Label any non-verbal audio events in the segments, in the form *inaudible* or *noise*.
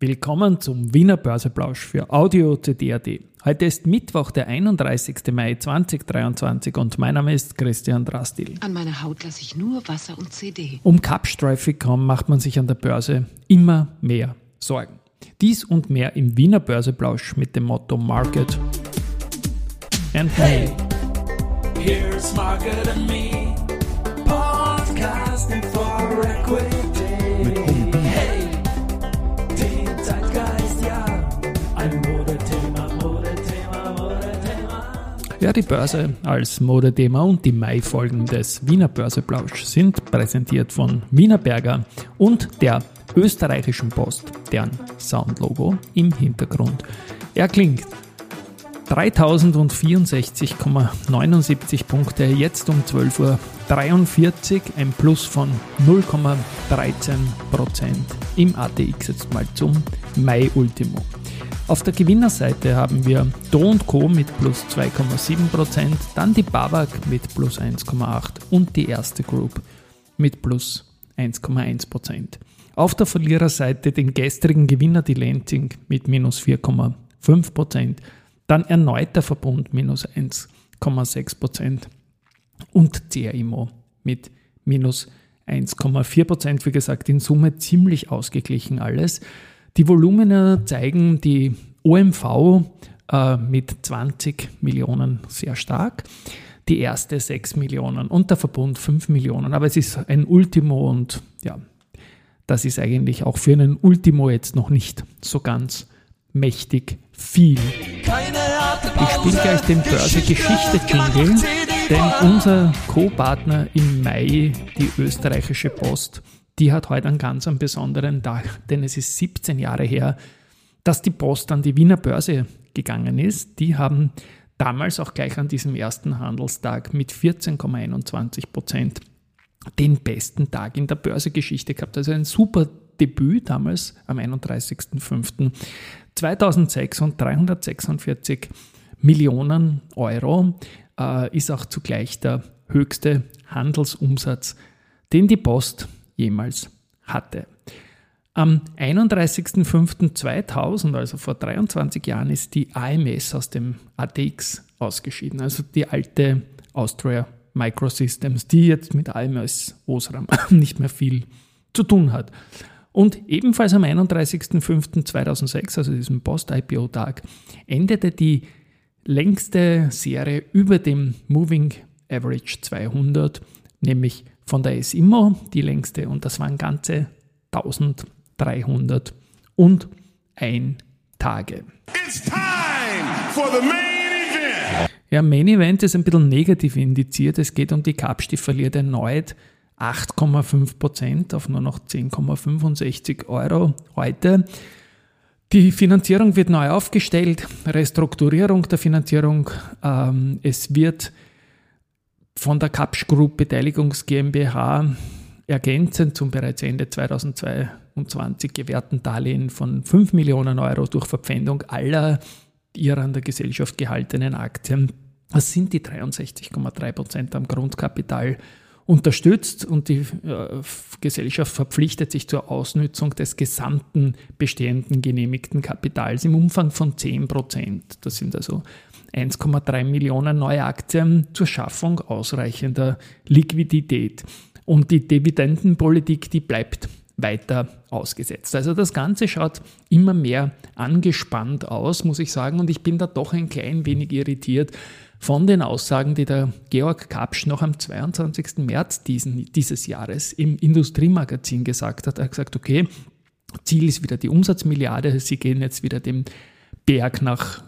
Willkommen zum Wiener Börseplausch für Audio CD.at. Heute ist Mittwoch, der 31. Mai 2023 und mein Name ist Christian Drastil. An meiner Haut lasse ich nur Wasser und CD. Um Kapsträufe kaum macht man sich an der Börse immer mehr Sorgen. Dies und mehr im Wiener Börseplausch mit dem Motto Market and hey. Here's Market and Me, Ja, die Börse als Modethema und die Mai-Folgen des Wiener Börseplausch sind präsentiert von Wiener Berger und der österreichischen Post, deren Soundlogo im Hintergrund erklingt. 3064,79 Punkte, jetzt um 12.43 Uhr, ein Plus von 0,13% im ATX jetzt mal zum Mai-Ultimo. Auf der Gewinnerseite haben wir Do Co. mit plus 2,7%, dann die Babak mit plus 1,8% und die erste Group mit plus 1,1%. Auf der Verliererseite den gestrigen Gewinner, die Lansing, mit minus 4,5%. Dann erneut der Verbund minus 1,6% und CRIMO mit minus 1,4%. Wie gesagt, in Summe ziemlich ausgeglichen alles. Die Volumina zeigen die OMV äh, mit 20 Millionen sehr stark, die erste 6 Millionen und der Verbund 5 Millionen. Aber es ist ein Ultimo und ja, das ist eigentlich auch für einen Ultimo jetzt noch nicht so ganz mächtig viel. Ich spiele gleich den Börse-Geschichte-Jingle, denn unser Co-Partner im Mai, die österreichische Post, die hat heute einen ganz einen besonderen Tag, denn es ist 17 Jahre her, dass die Post an die Wiener Börse gegangen ist. Die haben damals auch gleich an diesem ersten Handelstag mit 14,21 Prozent den besten Tag in der Börsegeschichte gehabt. Also ein super Debüt damals am 31.05. 2006 und 346 Millionen Euro äh, ist auch zugleich der höchste Handelsumsatz, den die Post jemals hatte. Am 31.05.2000, also vor 23 Jahren, ist die AMS aus dem ATX ausgeschieden, also die alte Austria Microsystems, die jetzt mit AMS Osram *laughs* nicht mehr viel zu tun hat. Und ebenfalls am 31.05.2006, also diesem Post-IPO-Tag, endete die längste Serie über dem Moving Average 200, nämlich von der SIMO, die längste, und das waren ganze 1301 Tage. It's time for the main event. Ja, Main Event ist ein bisschen negativ indiziert. Es geht um die Kapsch, die verliert erneut 8,5% auf nur noch 10,65 Euro heute. Die Finanzierung wird neu aufgestellt, Restrukturierung der Finanzierung. Ähm, es wird von der Kapsch Group Beteiligungs GmbH ergänzend zum bereits Ende 2022 gewährten Darlehen von 5 Millionen Euro durch Verpfändung aller ihrer an der Gesellschaft gehaltenen Aktien. Das sind die 63,3 Prozent am Grundkapital unterstützt und die äh, Gesellschaft verpflichtet sich zur Ausnutzung des gesamten bestehenden genehmigten Kapitals im Umfang von 10 Prozent. Das sind also 1,3 Millionen neue Aktien zur Schaffung ausreichender Liquidität. Und die Dividendenpolitik, die bleibt weiter ausgesetzt. Also das Ganze schaut immer mehr angespannt aus, muss ich sagen, und ich bin da doch ein klein wenig irritiert, von den Aussagen, die der Georg Kapsch noch am 22. März diesen, dieses Jahres im Industriemagazin gesagt hat. Er hat gesagt, okay, Ziel ist wieder die Umsatzmilliarde, sie gehen jetzt wieder den Berg nach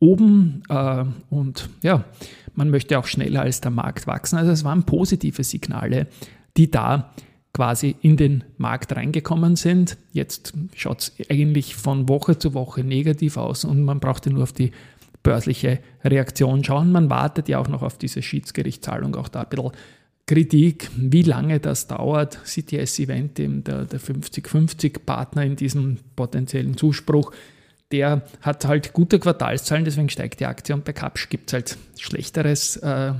oben äh, und ja, man möchte auch schneller als der Markt wachsen. Also es waren positive Signale, die da quasi in den Markt reingekommen sind. Jetzt schaut es eigentlich von Woche zu Woche negativ aus und man brauchte nur auf die börsliche Reaktion schauen. Man wartet ja auch noch auf diese Schiedsgerichtszahlung, auch da ein bisschen Kritik, wie lange das dauert. CTS Event, der, der 50-50-Partner in diesem potenziellen Zuspruch, der hat halt gute Quartalszahlen, deswegen steigt die Aktie und bei Kapsch gibt es halt schlechteres äh,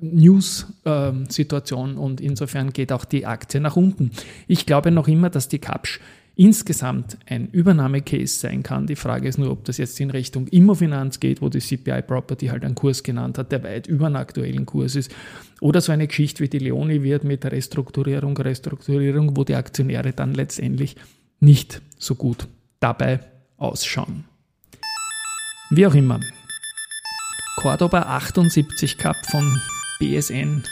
News-Situation äh, und insofern geht auch die Aktie nach unten. Ich glaube noch immer, dass die Kapsch insgesamt ein Übernahmecase sein kann. Die Frage ist nur, ob das jetzt in Richtung Immofinanz geht, wo die CPI Property halt einen Kurs genannt hat, der weit über einen aktuellen Kurs ist, oder so eine Geschichte wie die Leoni wird mit Restrukturierung, Restrukturierung, wo die Aktionäre dann letztendlich nicht so gut dabei ausschauen. Wie auch immer. Cordoba 78 Cup von BSN,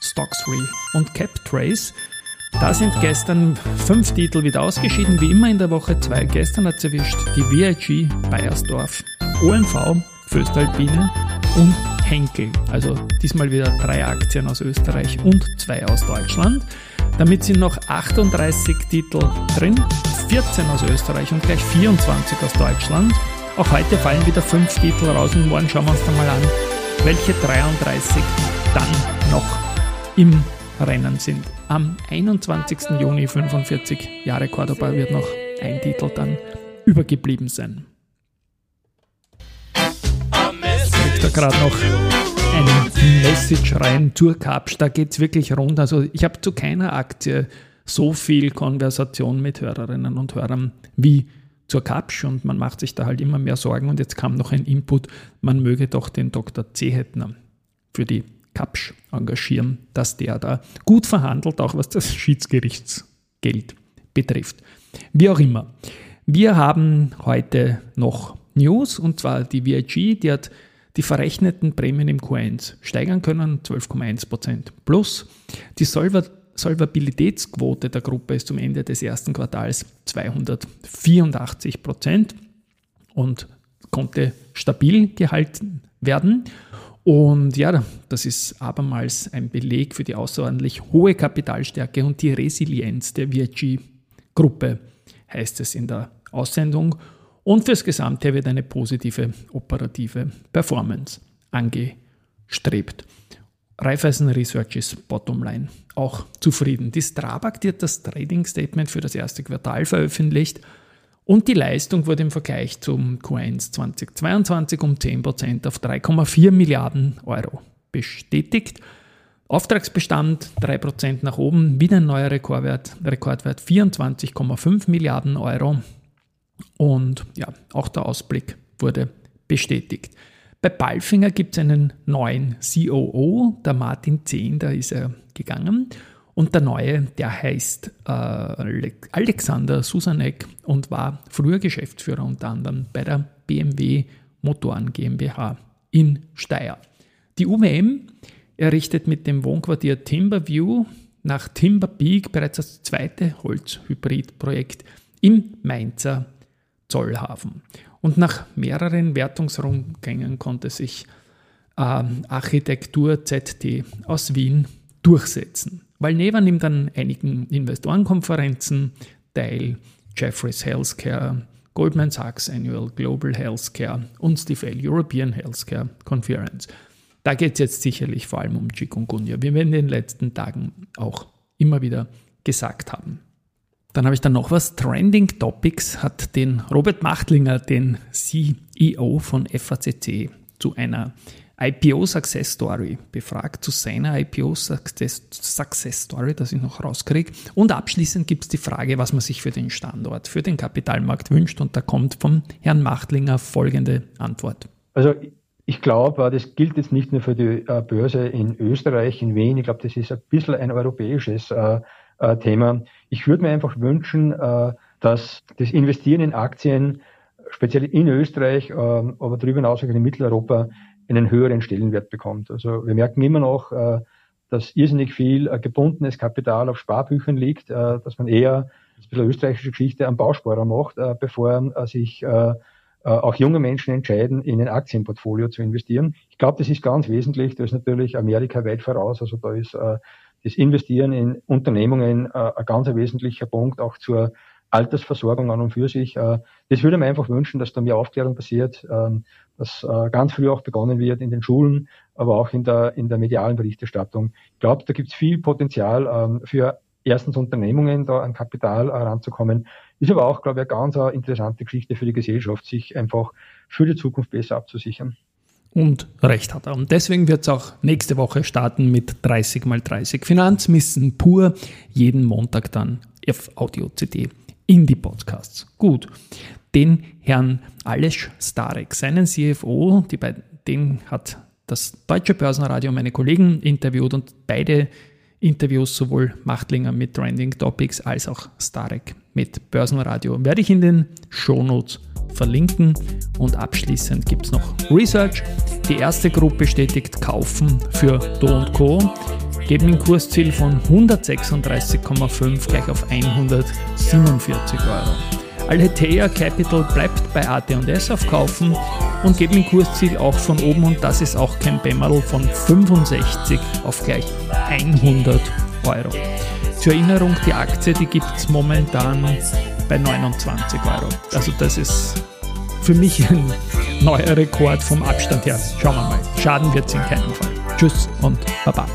Stocksry und CapTrace da sind gestern fünf Titel wieder ausgeschieden, wie immer in der Woche zwei. Gestern hat es erwischt die VIG Bayersdorf, OMV, Föstalpine und Henkel. Also diesmal wieder drei Aktien aus Österreich und zwei aus Deutschland. Damit sind noch 38 Titel drin, 14 aus Österreich und gleich 24 aus Deutschland. Auch heute fallen wieder fünf Titel raus und morgen schauen wir uns dann mal an, welche 33 dann noch im Rennen sind. Am 21. Juni 45 Jahre Cordoba wird noch ein Titel dann übergeblieben sein. Gerade noch ein Message rein zur Kapsch, da geht es wirklich rund. Also ich habe zu keiner Aktie so viel Konversation mit Hörerinnen und Hörern wie zur Kapsch und man macht sich da halt immer mehr Sorgen und jetzt kam noch ein Input, man möge doch den Dr. Zehetner für die Kapsch engagieren, dass der da gut verhandelt, auch was das Schiedsgerichtsgeld betrifft. Wie auch immer. Wir haben heute noch News und zwar die VIG, die hat die verrechneten Prämien im Q1 steigern können, 12,1% plus. Die Solver Solvabilitätsquote der Gruppe ist zum Ende des ersten Quartals 284% und konnte stabil gehalten werden. Und ja, das ist abermals ein Beleg für die außerordentlich hohe Kapitalstärke und die Resilienz der VIG-Gruppe, heißt es in der Aussendung. Und fürs Gesamte wird eine positive operative Performance angestrebt. Raiffeisen Research ist Bottomline auch zufrieden. Die Strabag hat das Trading Statement für das erste Quartal veröffentlicht und die Leistung wurde im Vergleich zum Q1 2022 um 10% auf 3,4 Milliarden Euro bestätigt. Auftragsbestand 3% nach oben, wieder ein neuer Rekordwert, Rekordwert 24,5 Milliarden Euro. Und ja, auch der Ausblick wurde bestätigt. Bei Balfinger gibt es einen neuen COO, der Martin Zehn, da ist er gegangen. Und der neue, der heißt äh, Alexander Susanek und war früher Geschäftsführer unter anderem bei der BMW Motoren GmbH in Steyr. Die UWM errichtet mit dem Wohnquartier Timberview nach Timber Peak bereits das zweite Holzhybridprojekt im Mainzer Zollhafen. Und nach mehreren Wertungsrundgängen konnte sich äh, Architektur ZT aus Wien durchsetzen. Valneva nimmt an einigen Investorenkonferenzen teil, Jeffries Healthcare, Goldman Sachs Annual Global Healthcare und Stifel European Healthcare Conference. Da geht es jetzt sicherlich vor allem um Chikungunya, wie wir in den letzten Tagen auch immer wieder gesagt haben. Dann habe ich dann noch was. Trending Topics hat den Robert Machtlinger, den CEO von FACC, zu einer IPO Success Story befragt zu seiner IPO Success, Success Story, dass ich noch rauskriege. Und abschließend gibt es die Frage, was man sich für den Standort, für den Kapitalmarkt wünscht. Und da kommt vom Herrn Machtlinger folgende Antwort. Also ich glaube, das gilt jetzt nicht nur für die äh, Börse in Österreich, in Wien. Ich glaube, das ist ein bisschen ein europäisches äh, äh, Thema. Ich würde mir einfach wünschen, dass das Investieren in Aktien, speziell in Österreich, aber darüber hinaus auch in Mitteleuropa, einen höheren Stellenwert bekommt. Also wir merken immer noch, äh, dass irrsinnig viel äh, gebundenes Kapital auf Sparbüchern liegt, äh, dass man eher, das ist ein bisschen österreichische Geschichte, am Bausparer macht, bevor sich auch junge Menschen entscheiden, in ein Aktienportfolio zu investieren. Ich glaube, das ist ganz wesentlich. Da ist natürlich Amerika weit voraus. Also da ist das Investieren in Unternehmungen ein ganz wesentlicher Punkt auch zur Altersversorgung an und für sich. Äh, das würde man einfach wünschen, dass da mehr Aufklärung passiert, ähm, dass äh, ganz früh auch begonnen wird in den Schulen, aber auch in der, in der medialen Berichterstattung. Ich glaube, da gibt es viel Potenzial ähm, für erstens Unternehmungen, da an Kapital heranzukommen. Ist aber auch, glaube ich, eine ganz interessante Geschichte für die Gesellschaft, sich einfach für die Zukunft besser abzusichern. Und recht hat er. Und deswegen wird es auch nächste Woche starten mit 30 mal 30 Finanzmissen pur. Jeden Montag dann auf Audio CD Indie-Podcasts. Gut, den Herrn Alesch Starek, seinen CFO, die beiden, den hat das Deutsche Börsenradio meine Kollegen interviewt und beide Interviews, sowohl Machtlinger mit Trending Topics als auch Starek mit Börsenradio, werde ich in den Shownotes verlinken. Und abschließend gibt es noch Research. Die erste Gruppe bestätigt Kaufen für Do Co. Geben ein Kursziel von 136,5 gleich auf 147 Euro. Alhetea Capital bleibt bei AT&S auf Kaufen und geben ein Kursziel auch von oben und das ist auch kein Bämmerl von 65 auf gleich 100 Euro. Zur Erinnerung, die Aktie, die gibt es momentan bei 29 Euro. Also das ist für mich ein neuer Rekord vom Abstand her. Schauen wir mal. Schaden wird es in keinem Fall. Tschüss und Baba.